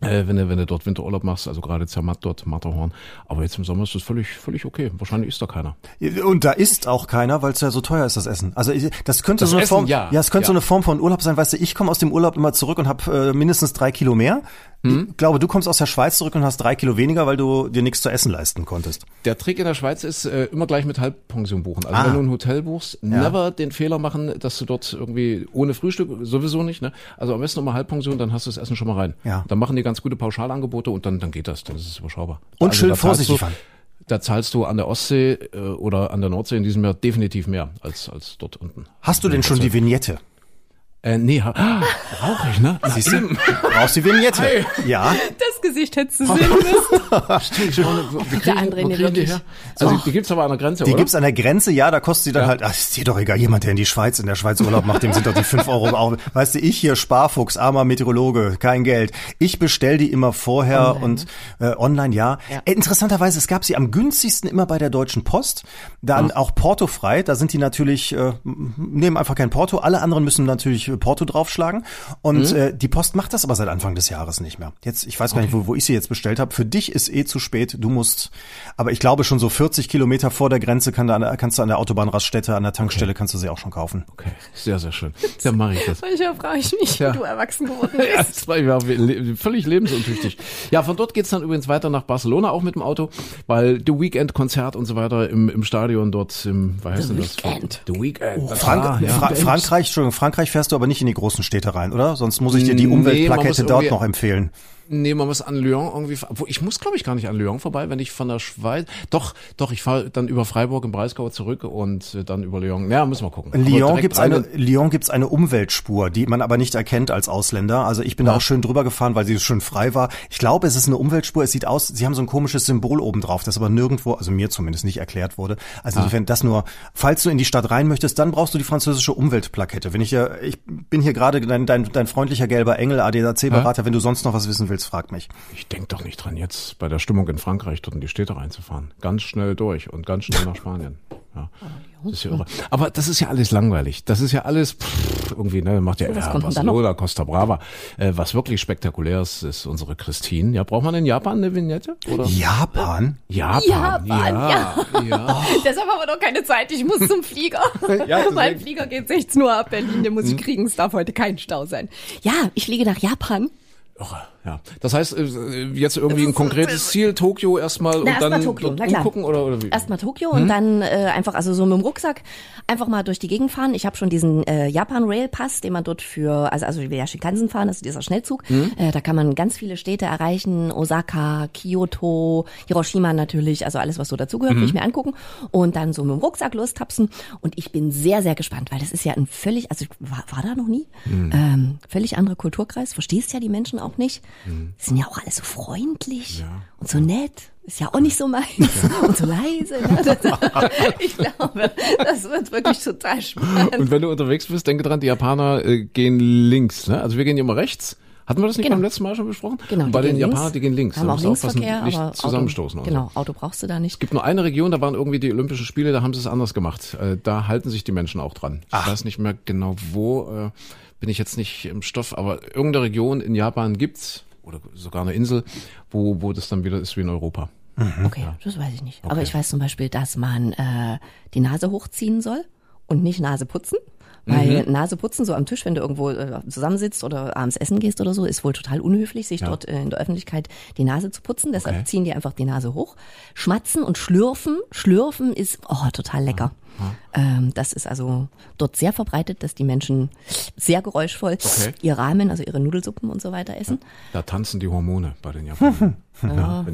Speaker 2: Äh, wenn du, wenn du dort Winterurlaub machst, also gerade Zermatt dort, Matterhorn. Aber jetzt im Sommer ist das völlig, völlig okay. Wahrscheinlich ist da keiner.
Speaker 4: Und da isst auch keiner, weil es ja so teuer ist, das Essen. Also das könnte
Speaker 2: Das
Speaker 4: so eine
Speaker 2: Essen,
Speaker 4: Form,
Speaker 2: ja.
Speaker 4: es könnte so
Speaker 2: Ja.
Speaker 4: eine Form von Urlaub sein. Weißt du, ich komme aus dem Urlaub immer zurück und habe äh, mindestens drei Kilo mehr.
Speaker 2: Hm?
Speaker 4: Ich glaube, du kommst aus der Schweiz zurück und hast drei Kilo weniger, weil du dir nichts zu essen leisten konntest.
Speaker 2: Der Trick in der Schweiz ist äh, immer gleich mit Halbpension buchen. Also
Speaker 4: Ah.
Speaker 2: wenn du ein Hotel buchst, never den Fehler machen, dass du dort irgendwie ohne Frühstück sowieso nicht. Ne? Also am besten nochmal Halbpension, dann hast du das Essen schon mal rein.
Speaker 4: Ja.
Speaker 2: Dann machen die ganz gute Pauschalangebote und dann dann geht das, dann ist es überschaubar.
Speaker 4: Und schön
Speaker 2: da zahlst
Speaker 4: vorsichtig fahren.
Speaker 2: Da zahlst du an der Ostsee äh, oder an der Nordsee in diesem Jahr definitiv mehr als als dort unten.
Speaker 4: Hast du denn schon die Vignette?
Speaker 2: Äh, nee, ha- ah, brauche ich, ne? Na,
Speaker 4: Siehst du? Brauchst die Vignette? Ja.
Speaker 3: Das Gesicht hättest du sehen müssen.
Speaker 2: Stimmt, wir
Speaker 3: Der andere
Speaker 2: wo
Speaker 3: nicht
Speaker 2: kriegen die her? Also die gibt's aber an der Grenze,
Speaker 4: Die
Speaker 2: oder?
Speaker 4: gibt's an der Grenze, ja, da kostet sie dann halt, ach, ist dir doch egal, jemand, der in die Schweiz, in der Schweiz Urlaub macht, dem sind doch die fünf Euro auch. Weißt du, ich hier Sparfuchs, armer Meteorologe, kein Geld. Ich bestell die immer vorher und äh, online, ja.
Speaker 3: Ja.
Speaker 4: Äh, interessanterweise, es gab sie am günstigsten immer bei der Deutschen Post, dann auch portofrei, da sind die natürlich, äh, nehmen einfach kein Porto, alle anderen müssen natürlich äh, Porto draufschlagen und
Speaker 2: Mhm.
Speaker 4: äh, die Post macht das aber seit Anfang des Jahres nicht mehr. Jetzt, ich weiß gar nicht, wo, wo ich sie jetzt bestellt habe. Für dich ist eh zu spät, du musst, aber ich glaube schon so 40 Kilometer vor der Grenze kann da an der, kannst du an der Autobahnraststätte, an der Tankstelle kannst du sie auch schon kaufen.
Speaker 2: Okay, sehr, sehr schön. Dann mache ich das.
Speaker 3: Manchmal frage ich mich,
Speaker 2: Ja.
Speaker 3: wie du erwachsen geworden
Speaker 2: Ja,
Speaker 3: bist.
Speaker 2: das war ja le- völlig lebensuntüchtig. Ja, von dort geht's dann übrigens weiter nach Barcelona, auch mit dem Auto, weil The Weekend-Konzert und so weiter im, im Stadion dort, im, wie heißt
Speaker 3: The
Speaker 2: denn das?
Speaker 3: Weekend.
Speaker 2: The Weekend.
Speaker 4: Frank
Speaker 2: Ah, ja.
Speaker 4: Fra Frankreich, Entschuldigung, Frankreich fährst du aber nicht in die großen Städte rein, oder? Sonst muss ich dir die
Speaker 2: Nee,
Speaker 4: Umweltplakette dort
Speaker 2: irgendwie-
Speaker 4: noch empfehlen.
Speaker 2: Nee, man muss an Lyon irgendwie, wo ich muss glaube ich gar nicht an Lyon vorbei, wenn ich von der Schweiz, doch, doch, ich fahre dann über Freiburg im Breisgau zurück und äh, dann über Lyon. Ja, müssen wir gucken.
Speaker 4: In Lyon gibt's eine, Lyon gibt's eine Umweltspur, die man aber nicht erkennt als Ausländer. Also ich bin da auch schön drüber gefahren, weil sie schön frei war. Ich glaube, es ist eine Umweltspur. Es sieht aus, sie haben so ein komisches Symbol oben drauf, das aber nirgendwo, also mir zumindest nicht erklärt wurde. Also insofern das nur, falls du in die Stadt rein möchtest, dann brauchst du die französische Umweltplakette. Wenn ich ja, ich bin hier gerade dein, dein, dein freundlicher gelber Engel, ADAC-Berater, wenn du sonst noch was wissen willst, frag mich.
Speaker 2: Ich denk doch nicht dran, jetzt bei der Stimmung in Frankreich dort in die Städte reinzufahren. Ganz schnell durch und ganz schnell nach Spanien. Ja. Das ist ja irre. Aber das ist ja alles langweilig. Das ist ja alles pff, irgendwie, ne, macht ja,
Speaker 3: was
Speaker 2: ja? Barcelona, Costa Brava. Äh, was wirklich spektakulär ist, ist unsere Christine. Ja, braucht man in Japan eine Vignette? Oder?
Speaker 4: Japan?
Speaker 2: Japan,
Speaker 3: Japan,
Speaker 2: ja. ja.
Speaker 3: Deshalb haben wir doch keine Zeit. Ich muss zum Flieger.
Speaker 2: Ja,
Speaker 3: mein Flieger geht 16 Uhr ab Berlin. Den muss ich kriegen. Es darf heute kein Stau sein. Ja, ich fliege nach Japan.
Speaker 2: Irre, ja. Das heißt, äh, jetzt irgendwie ein konkretes Ziel, Tokio erstmal und
Speaker 3: erst
Speaker 2: dann
Speaker 3: Tokio, klar.
Speaker 2: umgucken oder, oder wie?
Speaker 3: Erstmal Tokio und dann äh, einfach, also so mit dem Rucksack, einfach mal durch die Gegend fahren. Ich habe schon diesen äh, Japan Rail Pass, den man dort für, also also wir ja Shinkansen fahren, das ist dieser Schnellzug. Äh, da kann man ganz viele Städte erreichen, Osaka, Kyoto, Hiroshima natürlich, also alles, was so dazugehört, will ich mir angucken. Und dann so mit dem Rucksack lostapsen. Und ich bin sehr, sehr gespannt, weil das ist ja ein völlig, also war, war da noch nie, ähm, völlig anderer Kulturkreis, verstehst ja die Menschen auch nicht. Sind ja auch alle so freundlich und so nett. Ist ja auch nicht so meins und so leise. Ne? Das, ich glaube, das wird wirklich total spannend.
Speaker 2: Und wenn du unterwegs bist, denke dran, die Japaner äh, gehen links. Ne? Also wir gehen immer rechts. Hatten wir das nicht
Speaker 3: Genau.
Speaker 2: beim letzten Mal schon besprochen?
Speaker 3: Genau,
Speaker 2: Und bei den Japanern, die gehen links.
Speaker 3: Haben
Speaker 2: Da
Speaker 3: auch Linksverkehr,
Speaker 2: nicht
Speaker 3: aber
Speaker 2: zusammenstoßen.
Speaker 3: Auto, genau, Auto brauchst du da nicht.
Speaker 2: Es gibt nur eine Region, da waren irgendwie die Olympischen Spiele, da haben sie es anders gemacht. Äh, Da halten sich die Menschen auch dran. Ich weiß nicht mehr genau wo, äh, bin ich jetzt nicht im Stoff, aber irgendeine Region in Japan gibt's oder sogar eine Insel, wo, wo das dann wieder ist wie in Europa.
Speaker 3: Okay, das weiß ich nicht. Aber ich weiß zum Beispiel, dass man äh, die Nase hochziehen soll und nicht Nase putzen. Weil Nase putzen so am Tisch, wenn du irgendwo äh, zusammensitzt oder abends essen gehst oder so, ist wohl total unhöflich, sich dort äh, in der Öffentlichkeit die Nase zu putzen. Deshalb
Speaker 2: Okay.
Speaker 3: ziehen die einfach die Nase hoch. Schmatzen und schlürfen. Schlürfen ist oh, total lecker. Ähm, das ist also dort sehr verbreitet, dass die Menschen sehr geräuschvoll
Speaker 2: Okay.
Speaker 3: ihr Ramen, also ihre Nudelsuppen und so weiter essen.
Speaker 2: Da tanzen die Hormone bei den Japanern. ja,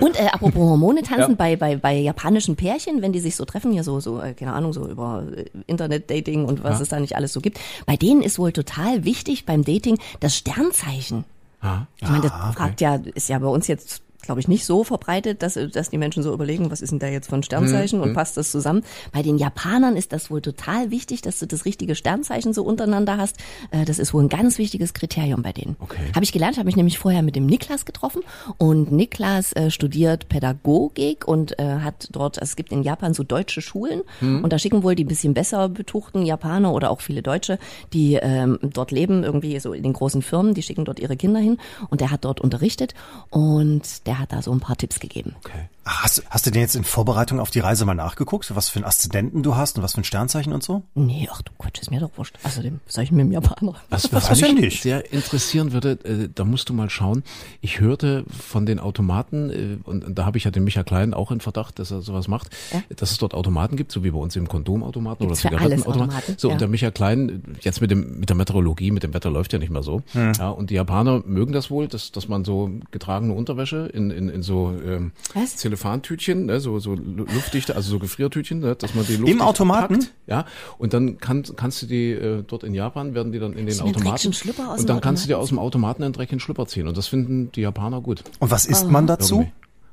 Speaker 3: Und äh, apropos Hormone tanzen bei, bei, bei japanischen Pärchen, wenn die sich so treffen, ja so, so äh, keine Ahnung, so über äh, Internet-Dating und was es da nicht alles so gibt, bei denen ist wohl total wichtig beim Dating das Sternzeichen.
Speaker 2: ah,
Speaker 3: Ich meine, das fragt ja, ist ja bei uns jetzt glaube ich, nicht so verbreitet, dass, dass die Menschen so überlegen, was ist denn da jetzt ein Sternzeichen
Speaker 2: Mhm.
Speaker 3: und passt das zusammen. Bei den Japanern ist das wohl total wichtig, dass du das richtige Sternzeichen so untereinander hast. Äh, Das ist wohl ein ganz wichtiges Kriterium bei denen.
Speaker 2: Okay.
Speaker 3: Habe ich gelernt, habe ich nämlich vorher mit dem Niklas getroffen und Niklas äh, studiert Pädagogik und äh, hat dort, also es gibt in Japan so deutsche Schulen
Speaker 2: Mhm.
Speaker 3: und da schicken wohl die bisschen besser betuchten Japaner oder auch viele Deutsche, die ähm, dort leben, irgendwie so in den großen Firmen, die schicken dort ihre Kinder hin und der hat dort unterrichtet und der hat da so ein paar Tipps gegeben.
Speaker 2: okay.
Speaker 4: Ach, Hast, hast du denn jetzt in Vorbereitung auf die Reise mal nachgeguckt, was für einen Aszendenten du hast und was für ein Sternzeichen und so?
Speaker 3: Nee, ach du Quatsch, ist mir doch wurscht. Außerdem soll ich mit dem Japaner.
Speaker 2: Was, was
Speaker 4: Was
Speaker 2: mich
Speaker 4: nicht?
Speaker 2: sehr interessieren würde, äh, da musst du mal schauen. Ich hörte von den Automaten, äh, und, und da habe ich ja den Micha Klein auch in Verdacht, dass er sowas macht,
Speaker 3: Ja.
Speaker 2: dass es dort Automaten gibt, so wie bei uns im Kondomautomaten
Speaker 3: Gibt's
Speaker 2: oder
Speaker 3: für alles
Speaker 2: Zigarettenautomaten.
Speaker 3: Automaten,
Speaker 2: So,
Speaker 3: ja.
Speaker 2: und der Micha Klein, jetzt mit dem mit der Meteorologie, mit dem Wetter läuft ja nicht mehr so. Ja, und die Japaner mögen das wohl, dass, dass man so getragene Unterwäsche in, in, in so ähm,
Speaker 3: Was?
Speaker 2: Zellophan-Tütchen, ne, so, so lu- luftdichte, also so Gefriertütchen, ne, dass man die Luft
Speaker 4: Im Automaten?
Speaker 2: Packt, ja, und dann kann, kannst du die äh, dort in Japan werden die dann in den
Speaker 3: einen
Speaker 2: Automaten
Speaker 3: dreckigen Schlüpper aus
Speaker 2: und
Speaker 3: dem
Speaker 2: dann kannst du dir aus dem Automaten einen dreckigen Schlüpper ziehen und das finden die Japaner gut.
Speaker 4: Und was isst man dazu?
Speaker 2: Irgendwie.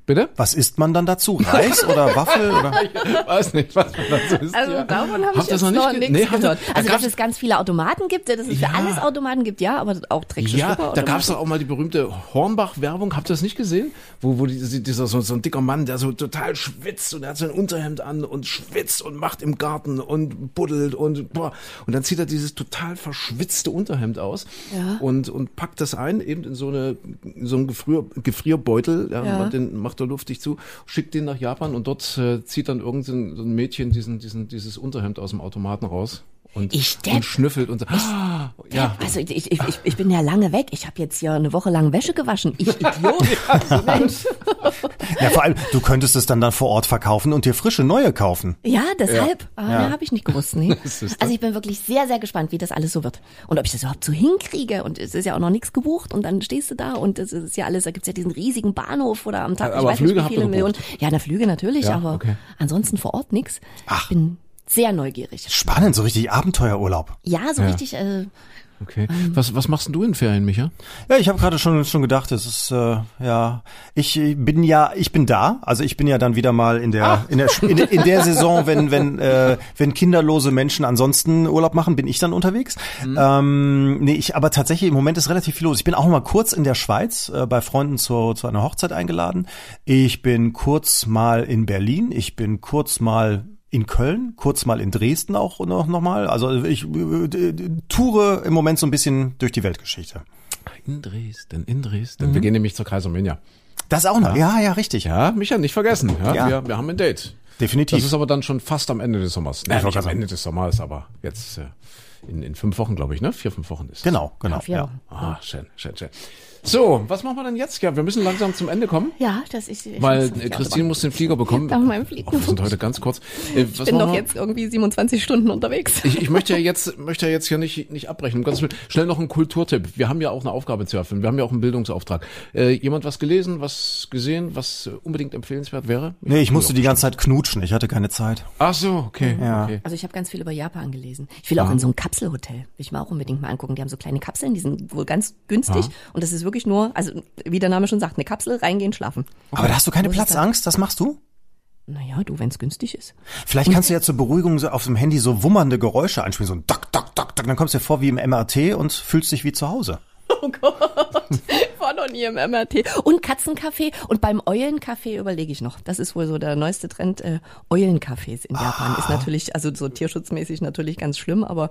Speaker 2: Bitte?
Speaker 4: Was isst man dann dazu? Reis oder Waffel oder?
Speaker 2: Weiß nicht, was man dazu ist.
Speaker 3: Also
Speaker 2: ja.
Speaker 3: davon habe ich
Speaker 2: Habt ihr
Speaker 3: jetzt
Speaker 2: das
Speaker 3: noch,
Speaker 2: ge-
Speaker 3: nichts
Speaker 2: nee,
Speaker 3: gehört.
Speaker 2: da
Speaker 3: Also dass es ganz viele Automaten gibt, dass es für
Speaker 2: Ja.
Speaker 3: alles Automaten gibt, ja, aber auch dreckige
Speaker 2: Ja, da gab's
Speaker 3: was?
Speaker 2: doch auch mal die berühmte Hornbach-Werbung. Habt ihr das nicht gesehen? Wo, wo die, dieser so, so ein dicker Mann, der so total schwitzt und er hat sein Unterhemd an und schwitzt und macht im Garten und buddelt und boah. Und dann zieht er dieses total verschwitzte Unterhemd aus
Speaker 3: Ja.
Speaker 2: und, und packt das ein, eben in so eine so einen Gefrier, Gefrierbeutel, ja,
Speaker 3: Ja.
Speaker 2: macht den macht er luftig zu, schickt den nach Japan und dort äh, zieht dann irgendein so ein Mädchen diesen, diesen, dieses Unterhemd aus dem Automaten raus. Und,
Speaker 3: Ich
Speaker 2: und schnüffelt und so, ah, ja.
Speaker 3: Also ich, ich, ich, ich bin ja lange weg. Ich habe jetzt hier eine Woche lang Wäsche gewaschen. Ich Idiot. Mensch.
Speaker 4: Ja, vor allem, du könntest es dann dann vor Ort verkaufen und dir frische neue kaufen.
Speaker 3: Ja, deshalb.
Speaker 2: Ja.
Speaker 3: Ah,
Speaker 4: Ja.
Speaker 3: ja. habe ich nicht gewusst. Nee. Also ich bin wirklich sehr, sehr gespannt, wie das alles so wird. Und ob ich das überhaupt so hinkriege. Und es ist ja auch noch nichts gebucht. Und dann stehst du da und es ist ja alles, da gibt's ja diesen riesigen Bahnhof oder am Tag,
Speaker 2: Aber
Speaker 3: ich weiß
Speaker 2: Flüge
Speaker 3: nicht, wie viele Millionen. Ja, na Flüge natürlich,
Speaker 2: Ja,
Speaker 3: aber
Speaker 2: okay.
Speaker 3: ansonsten vor Ort nix. Ich bin sehr neugierig.
Speaker 4: Spannend, so richtig Abenteuerurlaub.
Speaker 3: Ja, so
Speaker 2: Ja.
Speaker 3: richtig, äh,
Speaker 2: Okay. Was, was machst denn du in Ferien, Micha?
Speaker 4: Ja, ich habe gerade schon schon gedacht, es ist äh, ja, ich bin ja, ich bin da, also ich bin ja dann wieder mal in der in der in, in der Saison, wenn wenn äh, wenn kinderlose Menschen ansonsten Urlaub machen, bin ich dann unterwegs. Ähm, nee, ich aber tatsächlich im Moment ist relativ viel los. Ich bin auch mal kurz in der Schweiz äh, bei Freunden zu zu einer Hochzeit eingeladen. Ich bin kurz mal in Berlin, ich bin kurz mal in Köln, kurz mal in Dresden auch noch, noch mal. Also ich äh, toure im Moment so ein bisschen durch die Weltgeschichte.
Speaker 2: In Dresden, in Dresden. Wir gehen nämlich zur Kaiserminja.
Speaker 4: Das auch noch. Ja, ja, richtig.
Speaker 2: Ja, Micha, nicht vergessen. Ja,
Speaker 4: Ja.
Speaker 2: Wir, wir haben ein Date.
Speaker 4: Definitiv.
Speaker 2: Das ist aber dann schon fast am Ende des Sommers. Nein, nicht am Ende des Sommers, aber jetzt äh, in, in fünf Wochen, glaube ich, ne? Vier, fünf Wochen ist es.
Speaker 4: genau, genau.
Speaker 3: vier
Speaker 4: Ja.
Speaker 3: Wochen.
Speaker 2: Ah, schön, schön, schön. So, was machen wir denn jetzt? Ja, wir müssen langsam zum Ende kommen.
Speaker 3: ja, das ist. ich
Speaker 2: Weil äh, Christine muss den Flieger bekommen.
Speaker 3: Auf meinem Flieger.
Speaker 2: Oh, wir sind heute ganz kurz. Äh, was
Speaker 3: Ich bin doch
Speaker 2: wir?
Speaker 3: jetzt irgendwie 27 Stunden unterwegs.
Speaker 2: Ich, ich möchte ja jetzt, möchte ja jetzt hier nicht, nicht abbrechen. Gottes Willen. Schnell noch ein Kulturtipp. Wir haben ja auch eine Aufgabe zu erfüllen. Wir haben ja auch einen Bildungsauftrag. Äh, jemand was gelesen, was gesehen, was unbedingt empfehlenswert wäre?
Speaker 4: Nee, ich musste die ganze Zeit knutschen. Ich hatte keine Zeit.
Speaker 2: Ach so, okay.
Speaker 4: Ja.
Speaker 2: okay.
Speaker 3: Also ich habe ganz viel über Japan gelesen. Ich will auch in so ein Kapselhotel. Will ich mal auch unbedingt mal angucken. Die haben so kleine Kapseln, die sind wohl ganz günstig. Und das ist wirklich nur, also wie der Name schon sagt, eine Kapsel, reingehen, schlafen.
Speaker 4: Aber da hast du keine? Platzangst? Das machst du?
Speaker 3: Naja, du, wenn es günstig ist.
Speaker 4: Vielleicht kannst du ja zur Beruhigung so auf dem Handy so wummernde Geräusche einspielen. So ein Dock, Dock, Dock, Dock. Dann kommst du dir vor wie im MRT und fühlst dich wie zu Hause.
Speaker 3: Oh Gott, war noch nie im MRT. Und Katzenkaffee und beim Eulenkaffee überlege ich noch. Das ist wohl so der neueste Trend. Äh, Eulencafés in Japan ist natürlich, also so tierschutzmäßig natürlich ganz schlimm, aber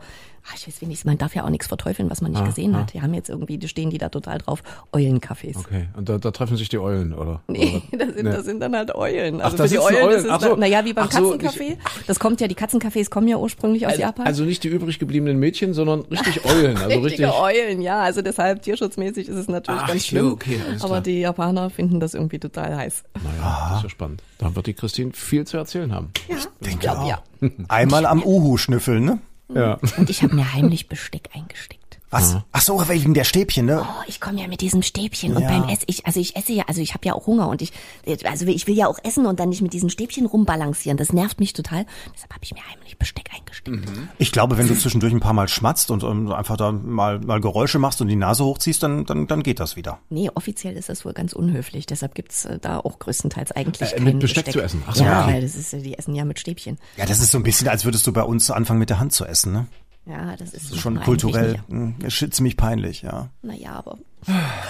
Speaker 3: ach, ich weiß wenigstens, man darf ja auch nichts verteufeln, was man nicht gesehen hat. Die haben jetzt irgendwie, die stehen die da total drauf, Eulencafés.
Speaker 2: Okay. Und da, da treffen sich die Eulen, oder?
Speaker 3: Nee, das sind,
Speaker 2: Nee.
Speaker 3: das sind dann halt Eulen.
Speaker 2: Ach,
Speaker 3: Also
Speaker 2: da
Speaker 3: für die Eulen
Speaker 2: Eulen.
Speaker 3: ist es,
Speaker 2: Ach so.
Speaker 3: na, naja, wie beim
Speaker 2: Ach so,
Speaker 3: Katzencafé. Das kommt ja, die Katzencafés kommen ja ursprünglich aus
Speaker 2: Also,
Speaker 3: Japan.
Speaker 2: also nicht die übrig gebliebenen Mädchen, sondern richtig Eulen. Also richtig.
Speaker 3: Richtige Eulen, ja. Also deshalb tierschutzmäßig ist es natürlich
Speaker 2: Ach
Speaker 3: ganz schlimm.
Speaker 2: okay,
Speaker 3: aber
Speaker 2: klar.
Speaker 3: die Japaner finden das irgendwie total heiß.
Speaker 2: Naja, das ist ja spannend. Da wird die Christine viel zu erzählen haben.
Speaker 3: Ich glaube, ja.
Speaker 4: Einmal am Uhu schnüffeln, ne?
Speaker 2: Ja.
Speaker 3: Und ich habe mir heimlich Besteck eingesteckt.
Speaker 4: Was? Ach so, wegen der Stäbchen, ne?
Speaker 3: Oh, ich komme ja mit diesem Stäbchen und
Speaker 4: Ja.
Speaker 3: beim Ess, ich, also ich esse ja, also ich habe ja auch Hunger und ich, also ich will ja auch essen und dann nicht mit diesen Stäbchen rumbalancieren. Das nervt mich total. Deshalb habe ich mir heimlich Besteck eingesteckt.
Speaker 4: Ich glaube, wenn du zwischendurch ein paar Mal schmatzt und ähm, einfach da mal, mal Geräusche machst und die Nase hochziehst, dann, dann, dann geht das wieder.
Speaker 3: Nee, offiziell ist das wohl ganz unhöflich. Deshalb gibt's äh, da auch größtenteils eigentlich
Speaker 2: Äh, mit Besteck zu essen. Ach so,
Speaker 3: ja,
Speaker 2: okay.
Speaker 3: weil das ist, die essen ja mit Stäbchen.
Speaker 4: Ja, das ist so ein bisschen, als würdest du bei uns anfangen mit der Hand zu essen, ne?
Speaker 3: Ja, das ist,
Speaker 4: Das ist schon kulturell mh, ist ziemlich peinlich, ja.
Speaker 3: Naja, aber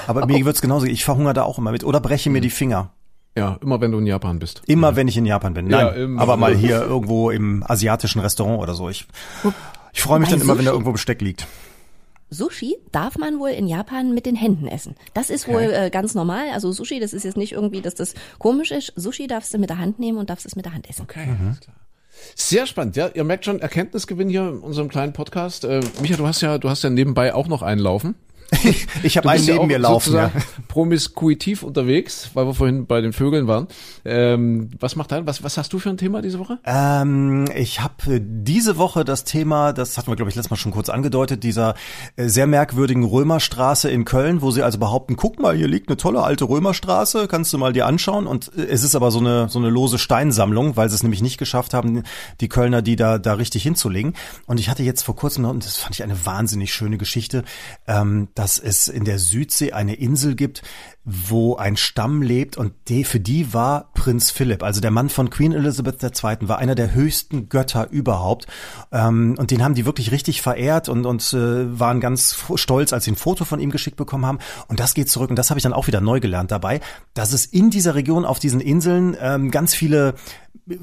Speaker 4: Aber mir wird's genauso. Ich verhungere da auch immer mit oder breche mir die Finger.
Speaker 2: Ja, immer wenn du in Japan bist.
Speaker 4: Immer wenn ich in Japan bin.
Speaker 2: Ja,
Speaker 4: Nein,
Speaker 2: immer.
Speaker 4: aber mal hier irgendwo im asiatischen Restaurant oder so. Ich, ich freue mich dann immer, wenn da
Speaker 3: Sushi-
Speaker 4: irgendwo Besteck liegt.
Speaker 3: Sushi darf man wohl in Japan mit den Händen essen. Das ist wohl äh, ganz normal. Also Sushi, das ist jetzt nicht irgendwie, dass das komisch ist. Sushi darfst du mit der Hand nehmen und darfst es mit der Hand essen.
Speaker 2: Okay. alles klar. Sehr spannend, ja. Ihr merkt schon, Erkenntnisgewinn hier in unserem kleinen Podcast. Äh, Micha, du hast ja, du hast ja nebenbei auch noch einen laufen.
Speaker 4: Ich habe einen
Speaker 2: ja
Speaker 4: neben
Speaker 2: auch
Speaker 4: mir laufen. Ja.
Speaker 2: promiskuitiv unterwegs, weil wir vorhin bei den Vögeln waren. Ähm, was macht dein, was, was hast du für ein Thema diese Woche?
Speaker 4: Ähm, ich habe diese Woche das Thema, das hatten wir glaube ich letztes Mal schon kurz angedeutet, dieser äh, sehr merkwürdigen Römerstraße in Köln, wo sie also behaupten, guck mal, hier liegt eine tolle alte Römerstraße, kannst du mal dir anschauen. Und äh, es ist aber so eine so eine lose Steinsammlung, weil sie es nämlich nicht geschafft haben, die Kölner die da da richtig hinzulegen. Und ich hatte jetzt vor kurzem noch, und das fand ich eine wahnsinnig schöne Geschichte, ähm, dass es in der Südsee eine Insel gibt, wo ein Stamm lebt und die, für die war Prinz Philipp, also der Mann von Queen Elizabeth II., war einer der höchsten Götter überhaupt. Ähm, und den haben die wirklich richtig verehrt und, und äh, waren ganz stolz, als sie ein Foto von ihm geschickt bekommen haben. Und das geht zurück, und das habe ich dann auch wieder neu gelernt dabei, dass es in dieser Region auf diesen Inseln ähm, ganz viele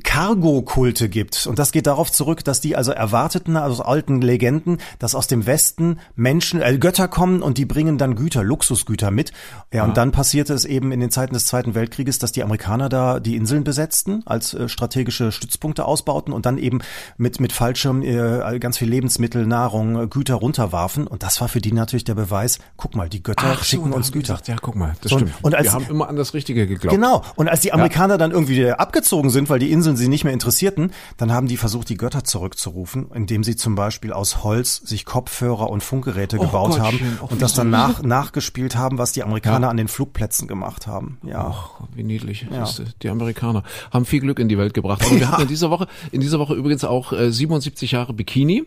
Speaker 4: Cargo-Kulte gibt. Und das geht darauf zurück, dass die also erwarteten, also aus alten Legenden, dass aus dem Westen Menschen, äh, Götter kommen und die bringen dann Güter, Luxusgüter mit. Ja, und dann passierte es eben in den Zeiten des Zweiten Weltkrieges, dass die Amerikaner da die Inseln besetzten, als äh, strategische Stützpunkte ausbauten und dann eben mit, mit Fallschirm äh, ganz viel Lebensmittel, Nahrung, äh, Güter runterwarfen. Und das war für die natürlich der Beweis, guck mal, die Götter schicken
Speaker 2: da
Speaker 4: uns Güter.
Speaker 2: Gesagt, ja, guck mal, das
Speaker 4: So,
Speaker 2: stimmt.
Speaker 4: und als-
Speaker 2: wir haben immer an das Richtige geglaubt.
Speaker 4: Genau. Und als die Amerikaner dann irgendwie abgezogen sind, weil die Inseln sie nicht mehr interessierten, dann haben die versucht, die Götter zurückzurufen, indem sie zum Beispiel aus Holz sich Kopfhörer und Funkgeräte gebaut
Speaker 2: Gottchen,
Speaker 4: haben
Speaker 2: oh,
Speaker 4: und das dann nach, nachgespielt haben, was die Amerikaner
Speaker 2: Ja.
Speaker 4: an den Flugplätzen gemacht haben. Ja.
Speaker 2: Ach, wie niedlich.
Speaker 4: Ja.
Speaker 2: Die Amerikaner haben viel Glück in die Welt gebracht. Aber wir hatten in dieser Woche, in dieser Woche übrigens auch äh, 77 Jahre Bikini.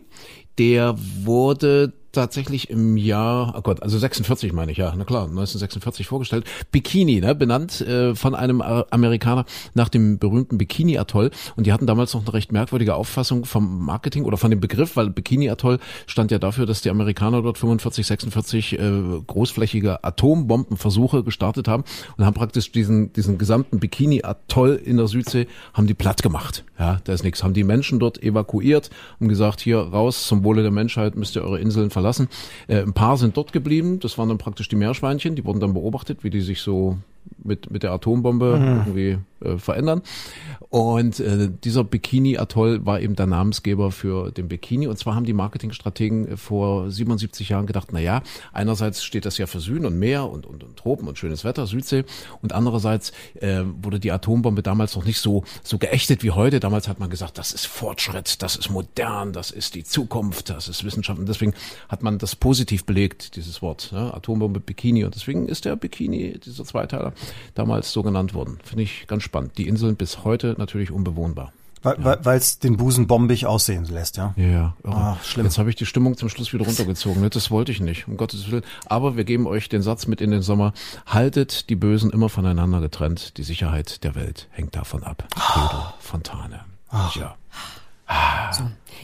Speaker 2: Der wurde tatsächlich im Jahr, oh Gott, also 46 meine ich, ja, na klar, 1946 vorgestellt. Bikini, ne, benannt äh, von einem äh, Amerikaner nach dem berühmten Bikini-Atoll. Und die hatten damals noch eine recht merkwürdige Auffassung vom Marketing oder von dem Begriff, weil Bikini-Atoll stand ja dafür, dass die Amerikaner dort 45, 46 äh, großflächige Atombombenversuche gestartet haben und haben praktisch diesen, diesen gesamten Bikini-Atoll in der Südsee, haben die platt gemacht. Ja, da ist nichts. Haben die Menschen dort evakuiert und gesagt, hier raus, zum Wohle der Menschheit müsst ihr eure Inseln verlassen. Äh, ein paar sind dort geblieben, das waren dann praktisch die Meerschweinchen, die wurden dann beobachtet, wie die sich so mit, mit der Atombombe irgendwie äh, verändern. Und äh, dieser Bikini-Atoll war eben der Namensgeber für den Bikini. Und zwar haben die Marketingstrategen äh, vor 77 Jahren gedacht, na ja, einerseits steht das ja für Süden und Meer und, und, und Tropen und schönes Wetter, Südsee. Und andererseits äh, wurde die Atombombe damals noch nicht so, so geächtet wie heute. Damals hat man gesagt, das ist Fortschritt, das ist modern, das ist die Zukunft, das ist Wissenschaft. Und deswegen hat man das positiv belegt, dieses Wort, ne? Atombombe, Bikini. Und deswegen ist der Bikini, dieser Zweiteiler, damals so genannt worden. Finde ich ganz spannend. Die Inseln bis heute natürlich unbewohnbar.
Speaker 4: Weil es den Busen bombig aussehen lässt, ja.
Speaker 2: Ja, ja.
Speaker 4: Ah, schlimm.
Speaker 2: Jetzt habe ich die Stimmung zum Schluss wieder runtergezogen. Das wollte ich nicht, um Gottes Willen. Aber wir geben euch den Satz mit in den Sommer. Haltet die Bösen immer voneinander getrennt. Die Sicherheit der Welt hängt davon ab. Theodor Fontane. Ja.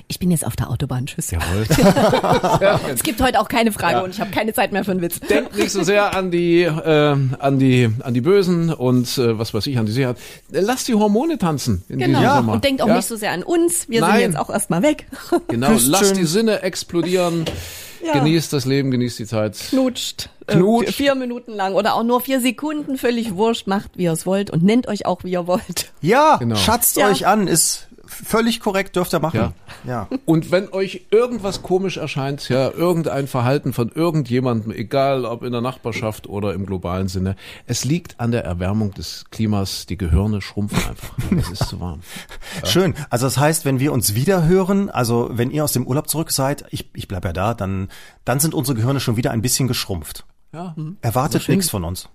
Speaker 3: Ich bin jetzt auf der Autobahn. Tschüss.
Speaker 2: Jawohl.
Speaker 3: Es gibt heute auch keine Frage und ich habe keine Zeit mehr für einen Witz.
Speaker 2: Denkt nicht so sehr an die, äh, an die, an die Bösen und äh, was weiß ich, an die Sicherheit. Lasst die Hormone tanzen in
Speaker 3: Genau.
Speaker 2: diesem Sommer.
Speaker 3: Und denkt auch
Speaker 2: ja?
Speaker 3: nicht so sehr an uns. Wir
Speaker 2: Nein.
Speaker 3: sind jetzt auch erstmal weg.
Speaker 2: Genau, lasst die Sinne explodieren.
Speaker 3: Ja.
Speaker 2: Genießt das Leben, genießt die Zeit.
Speaker 3: Knutscht.
Speaker 2: Knutscht.
Speaker 3: Äh, vier Minuten lang oder auch nur vier Sekunden. Völlig wurscht. Macht, wie ihr es wollt und nennt euch auch, wie ihr wollt.
Speaker 4: Ja,
Speaker 2: Genau.
Speaker 4: schatzt
Speaker 3: Ja.
Speaker 4: euch an, ist völlig korrekt, dürft ihr machen.
Speaker 2: Ja.
Speaker 4: ja.
Speaker 2: Und wenn euch irgendwas komisch erscheint, ja, irgendein Verhalten von irgendjemandem, egal ob in der Nachbarschaft oder im globalen Sinne, es liegt an der Erwärmung des Klimas. Die Gehirne schrumpfen einfach. Es ist zu warm.
Speaker 4: Schön. Also das heißt, wenn wir uns wieder hören, also wenn ihr aus dem Urlaub zurück seid, ich, ich bleib ja da, dann, dann sind unsere Gehirne schon wieder ein bisschen geschrumpft.
Speaker 2: Ja,
Speaker 4: Erwartet nichts von uns.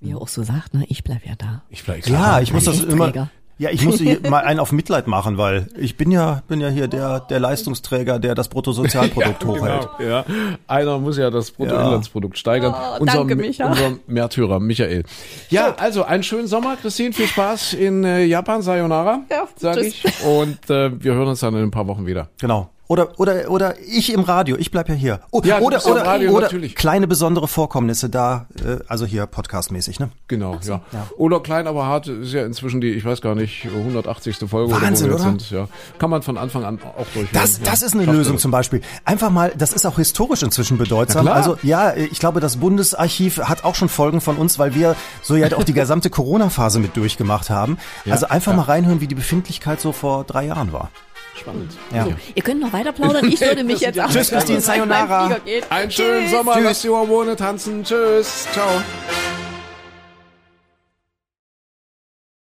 Speaker 3: Wie ihr auch so sagt, ne? Ich bleib ja da.
Speaker 2: ich vielleicht.
Speaker 4: Ja, ich muss das immer. Ja, ich muss hier mal einen auf Mitleid machen, weil ich bin ja, bin ja hier der, der Leistungsträger, der das Bruttosozialprodukt hochhält.
Speaker 2: Genau, ja. Einer muss ja das Bruttoinlandsprodukt steigern.
Speaker 3: Oh, danke, Micha.
Speaker 2: unser Märtyrer, Michael. Ja, also einen schönen Sommer, Christine. Viel Spaß in äh, Japan. Sayonara,
Speaker 3: Ja,
Speaker 2: sage
Speaker 3: tschüss.
Speaker 2: ich. Und äh, wir hören uns dann in ein paar Wochen wieder.
Speaker 4: Genau. Oder, oder, oder ich im Radio, ich bleib ja hier. Oh,
Speaker 2: Ja,
Speaker 4: oder,
Speaker 2: ja
Speaker 4: oder,
Speaker 2: Radio,
Speaker 4: oder
Speaker 2: natürlich.
Speaker 4: kleine besondere Vorkommnisse da, äh, also hier podcastmäßig, ne?
Speaker 2: Genau, ja. Oder klein, aber hart ist ja inzwischen die, ich weiß gar nicht, 180. Folge
Speaker 4: Wahnsinn,
Speaker 2: oder wo wir
Speaker 4: oder?
Speaker 2: sind. Ja. Kann man von Anfang an auch durchhören.
Speaker 4: Das,
Speaker 2: ja.
Speaker 4: das ist eine
Speaker 2: Schafft
Speaker 4: Lösung zum Beispiel. Einfach mal, das ist auch historisch inzwischen bedeutsam. Also ja, ich glaube, das Bundesarchiv hat auch schon Folgen von uns, weil wir so ja auch die gesamte Corona-Phase mit durchgemacht haben. also einfach mal reinhören, wie die Befindlichkeit so vor drei Jahren war.
Speaker 2: Spannend.
Speaker 4: Ja.
Speaker 3: So, ihr könnt noch weiter plaudern. Ich würde mich jetzt auch
Speaker 4: Tschüss, Christine, Sayonara.
Speaker 2: Einen schönen
Speaker 3: Tschüss.
Speaker 2: Sommer, lasst die Hormone tanzen. Tschüss, ciao.